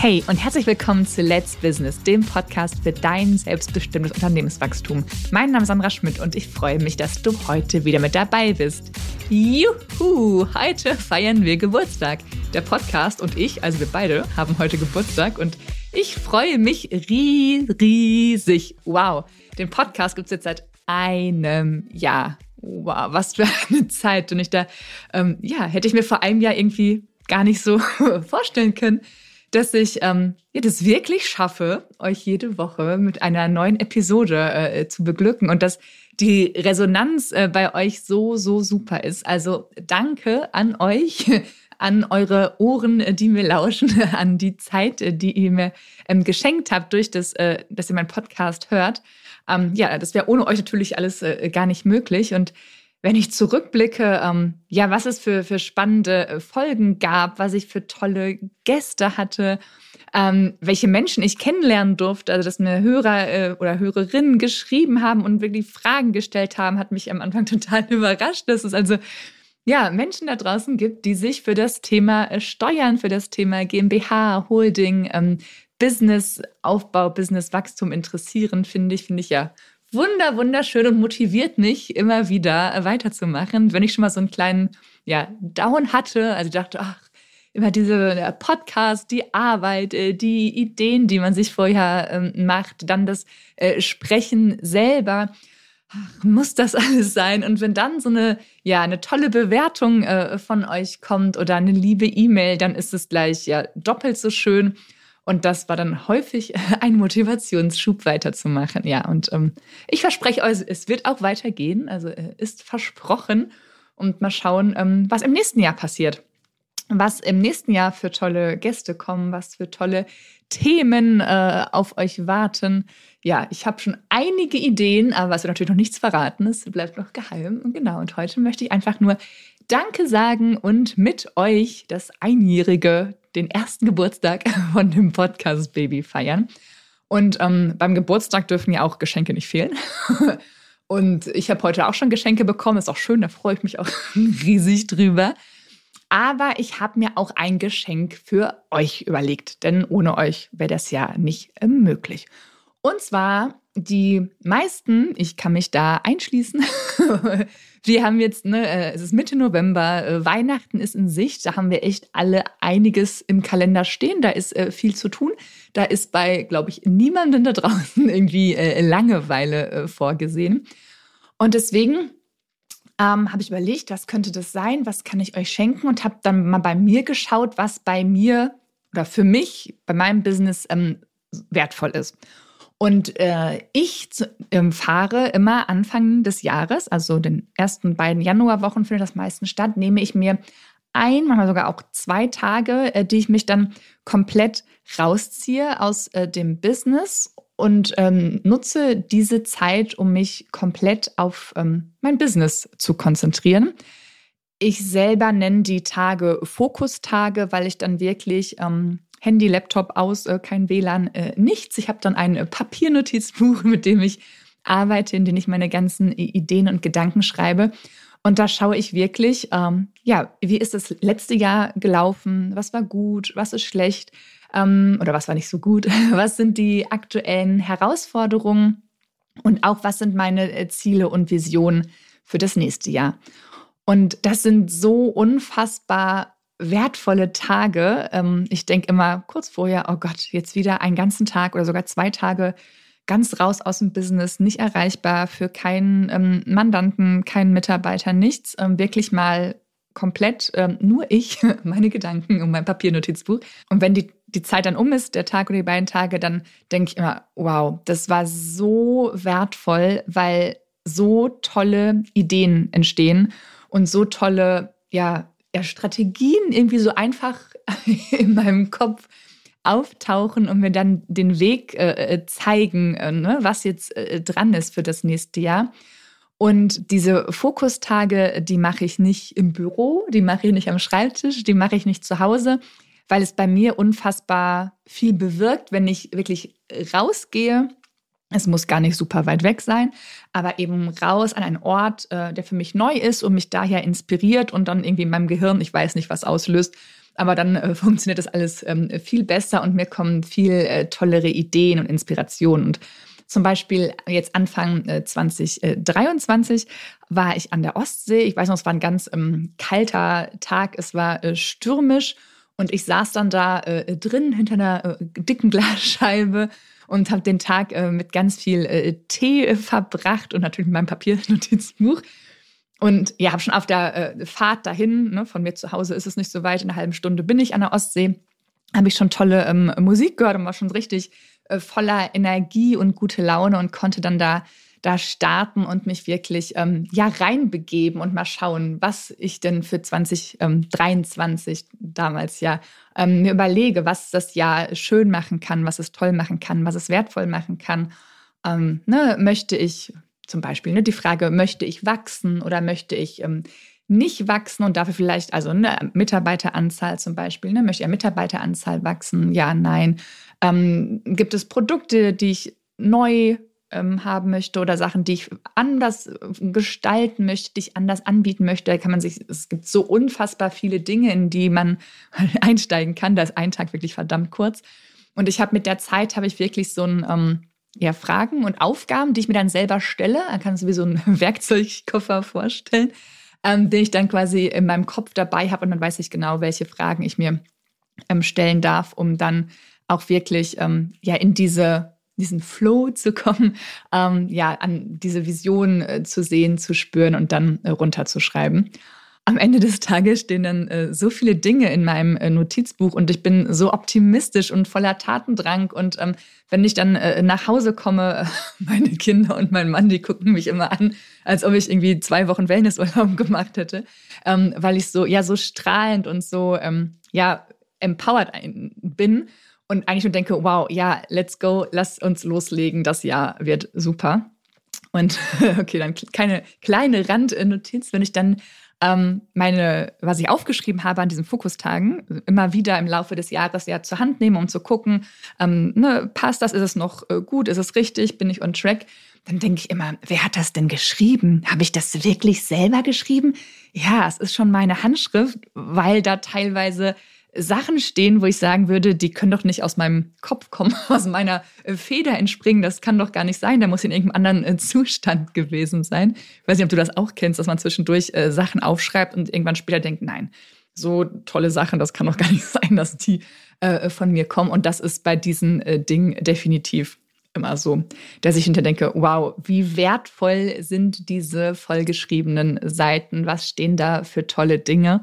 Hey und herzlich willkommen zu Let's Business, dem Podcast für dein selbstbestimmtes Unternehmenswachstum. Mein Name ist Sandra Schmidt und ich freue mich, dass du heute wieder mit dabei bist. Juhu, heute feiern wir Geburtstag. Der Podcast und ich, also wir beide, haben heute Geburtstag und ich freue mich riesig. Wow, den Podcast gibt es jetzt seit einem Jahr. Wow, was für eine Zeit. Und ich da, ähm, ja, hätte ich mir vor einem Jahr irgendwie gar nicht so vorstellen können dass ich ähm, ja, das wirklich schaffe, euch jede Woche mit einer neuen Episode äh, zu beglücken und dass die Resonanz äh, bei euch so, so super ist. Also danke an euch, an eure Ohren, die mir lauschen, an die Zeit, die ihr mir ähm, geschenkt habt, durch das, äh, dass ihr meinen Podcast hört. Ähm, ja, das wäre ohne euch natürlich alles äh, gar nicht möglich. Und wenn ich zurückblicke, ähm, ja, was es für, für spannende äh, Folgen gab, was ich für tolle Gäste hatte, ähm, welche Menschen ich kennenlernen durfte, also dass mir Hörer äh, oder Hörerinnen geschrieben haben und wirklich Fragen gestellt haben, hat mich am Anfang total überrascht, dass es also ja, Menschen da draußen gibt, die sich für das Thema äh, Steuern, für das Thema GmbH, Holding, ähm, Businessaufbau, Businesswachstum interessieren, finde ich, finde ich ja wunder, wunderschön und motiviert mich immer wieder äh, weiterzumachen. Wenn ich schon mal so einen kleinen, ja, Down hatte, also dachte, ach, immer diese Podcast, die Arbeit, äh, die Ideen, die man sich vorher ähm, macht, dann das äh, Sprechen selber. Ach, muss das alles sein? Und wenn dann so eine, ja, eine tolle Bewertung von euch kommt oder eine liebe E-Mail, dann ist es gleich ja doppelt so schön. Und das war dann häufig ein Motivationsschub weiterzumachen. Ja, und ähm, ich verspreche euch, es wird auch weitergehen. Also äh, ist versprochen. Und mal schauen, ähm, was im nächsten Jahr passiert. Was im nächsten Jahr für tolle Gäste kommen, was für tolle Themen äh, auf euch warten. Ja, ich habe schon einige Ideen, aber es wird natürlich noch nichts verraten. Es bleibt noch geheim. Genau, und heute möchte ich einfach nur Danke sagen und mit euch das Einjährige den ersten Geburtstag von dem Podcast Baby feiern. Und ähm, beim Geburtstag dürfen ja auch Geschenke nicht fehlen. Und ich habe heute auch schon Geschenke bekommen. Ist auch schön, da freue ich mich auch riesig drüber. Aber ich habe mir auch ein Geschenk für euch überlegt, denn ohne euch wäre das ja nicht äh, möglich. Und zwar die meisten, ich kann mich da einschließen, wir haben jetzt, ne, äh, es ist Mitte November, äh, Weihnachten ist in Sicht, da haben wir echt alle einiges im Kalender stehen, da ist äh, viel zu tun. Da ist bei, glaube ich, niemandem da draußen irgendwie äh, Langeweile äh, vorgesehen. Und deswegen ähm, habe ich überlegt, was könnte das sein, was kann ich euch schenken und habe dann mal bei mir geschaut, was bei mir oder für mich bei meinem Business ähm, wertvoll ist. Und äh, ich zu, ähm, fahre immer Anfang des Jahres, also den ersten beiden Januarwochen findet das meistens statt, nehme ich mir ein, manchmal sogar auch zwei Tage, äh, die ich mich dann komplett rausziehe aus äh, dem Business und ähm, nutze diese Zeit, um mich komplett auf ähm, mein Business zu konzentrieren. Ich selber nenne die Tage Fokustage, weil ich dann wirklich ähm, Handy, Laptop aus, äh, kein WLAN, äh, nichts. Ich habe dann ein äh, Papiernotizbuch, mit dem ich arbeite, in dem ich meine ganzen Ideen und Gedanken schreibe. Und da schaue ich wirklich, ähm, ja, wie ist das letzte Jahr gelaufen? Was war gut? Was ist schlecht? Ähm, oder was war nicht so gut? Was sind die aktuellen Herausforderungen? Und auch, was sind meine äh, Ziele und Visionen für das nächste Jahr? Und das sind so unfassbar wertvolle Tage. Ähm, ich denke immer kurz vorher, oh Gott, jetzt wieder einen ganzen Tag oder sogar zwei Tage ganz raus aus dem Business, nicht erreichbar für keinen ähm, Mandanten, keinen Mitarbeiter, nichts. Ähm, wirklich mal komplett nur ich, meine Gedanken und mein Papiernotizbuch. Und wenn die, die Zeit dann um ist, der Tag oder die beiden Tage, dann denke ich immer, wow, das war so wertvoll, weil so tolle Ideen entstehen und so tolle, ja, ja, Strategien irgendwie so einfach in meinem Kopf auftauchen und mir dann den Weg äh, äh, zeigen, äh, ne, was jetzt äh, dran ist für das nächste Jahr. Und diese Fokustage, die mache ich nicht im Büro, die mache ich nicht am Schreibtisch, die mache ich nicht zu Hause, weil es bei mir unfassbar viel bewirkt, wenn ich wirklich rausgehe es muss gar nicht super weit weg sein, aber eben raus an einen Ort, äh, der für mich neu ist und mich daher inspiriert und dann irgendwie in meinem Gehirn, ich weiß nicht, was auslöst, Aber dann äh, funktioniert das alles ähm, viel besser und mir kommen viel äh, tollere Ideen und Inspirationen. Und zum Beispiel jetzt Anfang äh, 2023 war ich an der Ostsee. Ich weiß noch, es war ein ganz ähm, kalter Tag, es war stürmisch und ich saß dann da drin hinter einer dicken Glasscheibe und habe den Tag äh, mit ganz viel äh, Tee verbracht und natürlich mit meinem Papiernotizbuch. Und ja, habe schon auf der äh, Fahrt dahin, ne, von mir zu Hause ist es nicht so weit, in einer halben Stunde bin ich an der Ostsee, habe ich schon tolle ähm, Musik gehört und war schon richtig äh, voller Energie und gute Laune und konnte dann da da starten und mich wirklich ähm, ja reinbegeben und mal schauen, was ich denn für 2023 damals ja ähm, mir überlege, was das Jahr schön machen kann, was es toll machen kann, was es wertvoll machen kann. Ähm, ne, möchte ich zum Beispiel ne, die Frage, möchte ich wachsen oder möchte ich ähm, nicht wachsen und dafür vielleicht, also eine Mitarbeiteranzahl zum Beispiel, ne, möchte ja Mitarbeiteranzahl wachsen? Ja, nein. Ähm, gibt es Produkte, die ich neu ähm, haben möchte oder Sachen, die ich anders äh, gestalten möchte, die ich anders anbieten möchte. Da kann man sich, es gibt so unfassbar viele Dinge, in die man einsteigen kann. Da ist ein Tag wirklich verdammt kurz. Und ich habe mit der Zeit habe ich wirklich so ein ähm, ja, Fragen und Aufgaben, die ich mir dann selber stelle. Man kann es wie so einen Werkzeugkoffer vorstellen, ähm, den ich dann quasi in meinem Kopf dabei habe und dann weiß ich genau, welche Fragen ich mir ähm, stellen darf, um dann auch wirklich ähm, ja in diese diesen Flow zu kommen, ähm, ja, an diese Vision äh, zu sehen, zu spüren und dann äh, runterzuschreiben. Am Ende des Tages stehen dann äh, so viele Dinge in meinem äh, Notizbuch und ich bin so optimistisch und voller Tatendrang. Und ähm, wenn ich dann äh, nach Hause komme, meine Kinder und mein Mann, die gucken mich immer an, als ob ich irgendwie zwei Wochen Wellnessurlaub gemacht hätte, ähm, weil ich so, ja, so strahlend und so, ähm, ja, empowered bin und eigentlich nur denke, wow, ja, let's go, lass uns loslegen, das Jahr wird super. Und okay, dann keine kleine Randnotiz, wenn ich dann ähm, meine, was ich aufgeschrieben habe an diesen Fokustagen, immer wieder im Laufe des Jahres ja zur Hand nehme, um zu gucken, ähm, ne, passt das, ist es noch äh, gut, ist es richtig, bin ich on track, dann denke ich immer, wer hat das denn geschrieben? Habe ich das wirklich selber geschrieben? Ja, es ist schon meine Handschrift, weil da teilweise Sachen stehen, wo ich sagen würde, die können doch nicht aus meinem Kopf kommen, aus meiner äh, Feder entspringen. Das kann doch gar nicht sein. Da muss in irgendeinem anderen äh, Zustand gewesen sein. Ich weiß nicht, ob du das auch kennst, dass man zwischendurch äh, Sachen aufschreibt und irgendwann später denkt, nein, so tolle Sachen, das kann doch gar nicht sein, dass die von mir kommen. Und das ist bei diesen Dingen definitiv immer so, dass ich hinter denke, wow, wie wertvoll sind diese vollgeschriebenen Seiten? Was stehen da für tolle Dinge?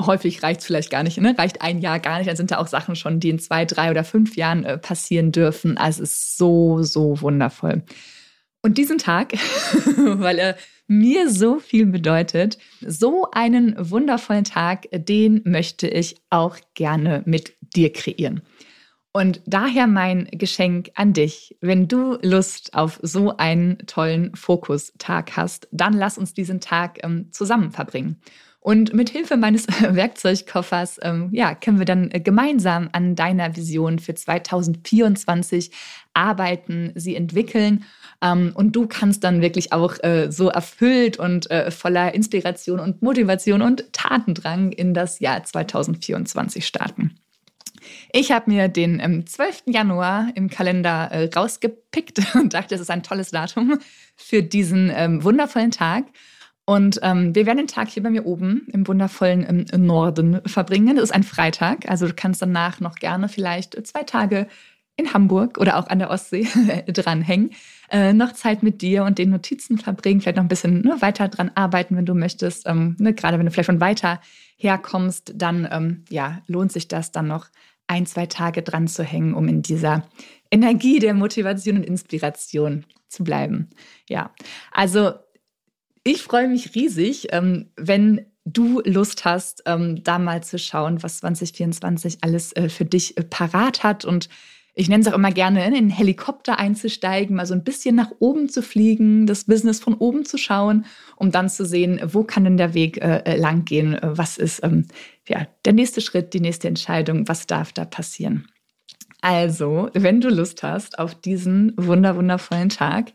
Häufig reicht es vielleicht gar nicht, ne? reicht ein Jahr gar nicht, dann sind da auch Sachen schon, die in zwei, drei oder fünf Jahren äh, passieren dürfen. Also es ist so, so wundervoll. Und diesen Tag, weil er mir so viel bedeutet, so einen wundervollen Tag, den möchte ich auch gerne mit dir kreieren. Und daher mein Geschenk an dich. Wenn du Lust auf so einen tollen Fokustag hast, dann lass uns diesen Tag ähm, zusammen verbringen. Und mit Hilfe meines Werkzeugkoffers ähm, ja, können wir dann äh, gemeinsam an deiner Vision für 2024 arbeiten, sie entwickeln. Ähm, und du kannst dann wirklich auch äh, so erfüllt und äh, voller Inspiration und Motivation und Tatendrang in das Jahr 2024 starten. Ich habe mir den ähm, 12. Januar im Kalender äh, rausgepickt und dachte, es ist ein tolles Datum für diesen ähm, wundervollen Tag. Und ähm, wir werden den Tag hier bei mir oben im wundervollen ähm, Norden verbringen. Das ist ein Freitag, also du kannst danach noch gerne vielleicht zwei Tage in Hamburg oder auch an der Ostsee dranhängen, äh, noch Zeit mit dir und den Notizen verbringen, vielleicht noch ein bisschen ne, weiter dran arbeiten, wenn du möchtest. Ähm, ne, gerade wenn du vielleicht von weiter herkommst, dann ähm, ja, lohnt sich das dann noch ein, zwei Tage dran zu hängen, um in dieser Energie der Motivation und Inspiration zu bleiben. Ja, also ich freue mich riesig, ähm, wenn du Lust hast, ähm, da mal zu schauen, was 2024 alles äh, für dich äh, parat hat. Und ich nenne es auch immer gerne, in den Helikopter einzusteigen, mal so ein bisschen nach oben zu fliegen, das Business von oben zu schauen, um dann zu sehen, wo kann denn der Weg äh, lang gehen, was ist ähm, ja, der nächste Schritt, die nächste Entscheidung, was darf da passieren. Also, wenn du Lust hast auf diesen wunder wundervollen Tag,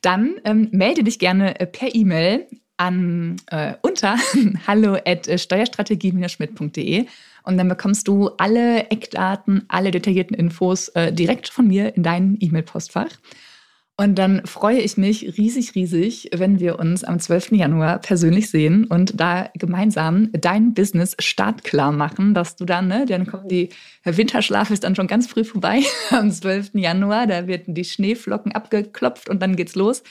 dann ähm, melde dich gerne äh, per E-Mail an äh, unter hallo at äh, steuerstrategie-schmidt.de und dann bekommst du alle Eckdaten, alle detaillierten Infos äh, direkt von mir in dein E-Mail-Postfach. Und dann freue ich mich riesig, riesig, wenn wir uns am 12. Januar persönlich sehen und da gemeinsam dein Business startklar machen, dass du dann, ne, dann kommt die, der Winterschlaf ist dann schon ganz früh vorbei am 12. Januar, da werden die Schneeflocken abgeklopft und dann geht's los.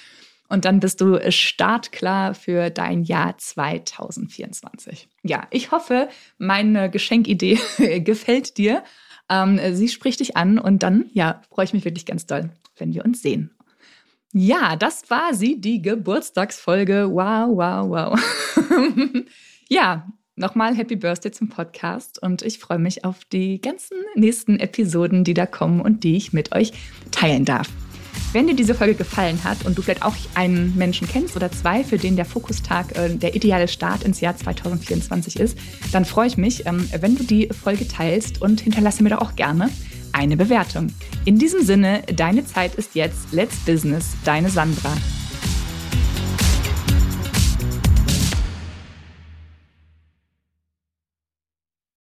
Und dann bist du startklar für dein Jahr 2024. Ja, ich hoffe, meine Geschenkidee gefällt dir. Ähm, sie spricht dich an und dann, ja, freue ich mich wirklich ganz doll, wenn wir uns sehen. Ja, das war sie, die Geburtstagsfolge. Wow, wow, wow. ja, nochmal Happy Birthday zum Podcast und ich freue mich auf die ganzen nächsten Episoden, die da kommen und die ich mit euch teilen darf. Wenn dir diese Folge gefallen hat und du vielleicht auch einen Menschen kennst oder zwei, für den der Fokustag äh, der ideale Start ins Jahr 2024 ist, dann freue ich mich, ähm, wenn du die Folge teilst und hinterlasse mir doch auch gerne eine Bewertung. In diesem Sinne, deine Zeit ist jetzt. Let's Business, deine Sandra.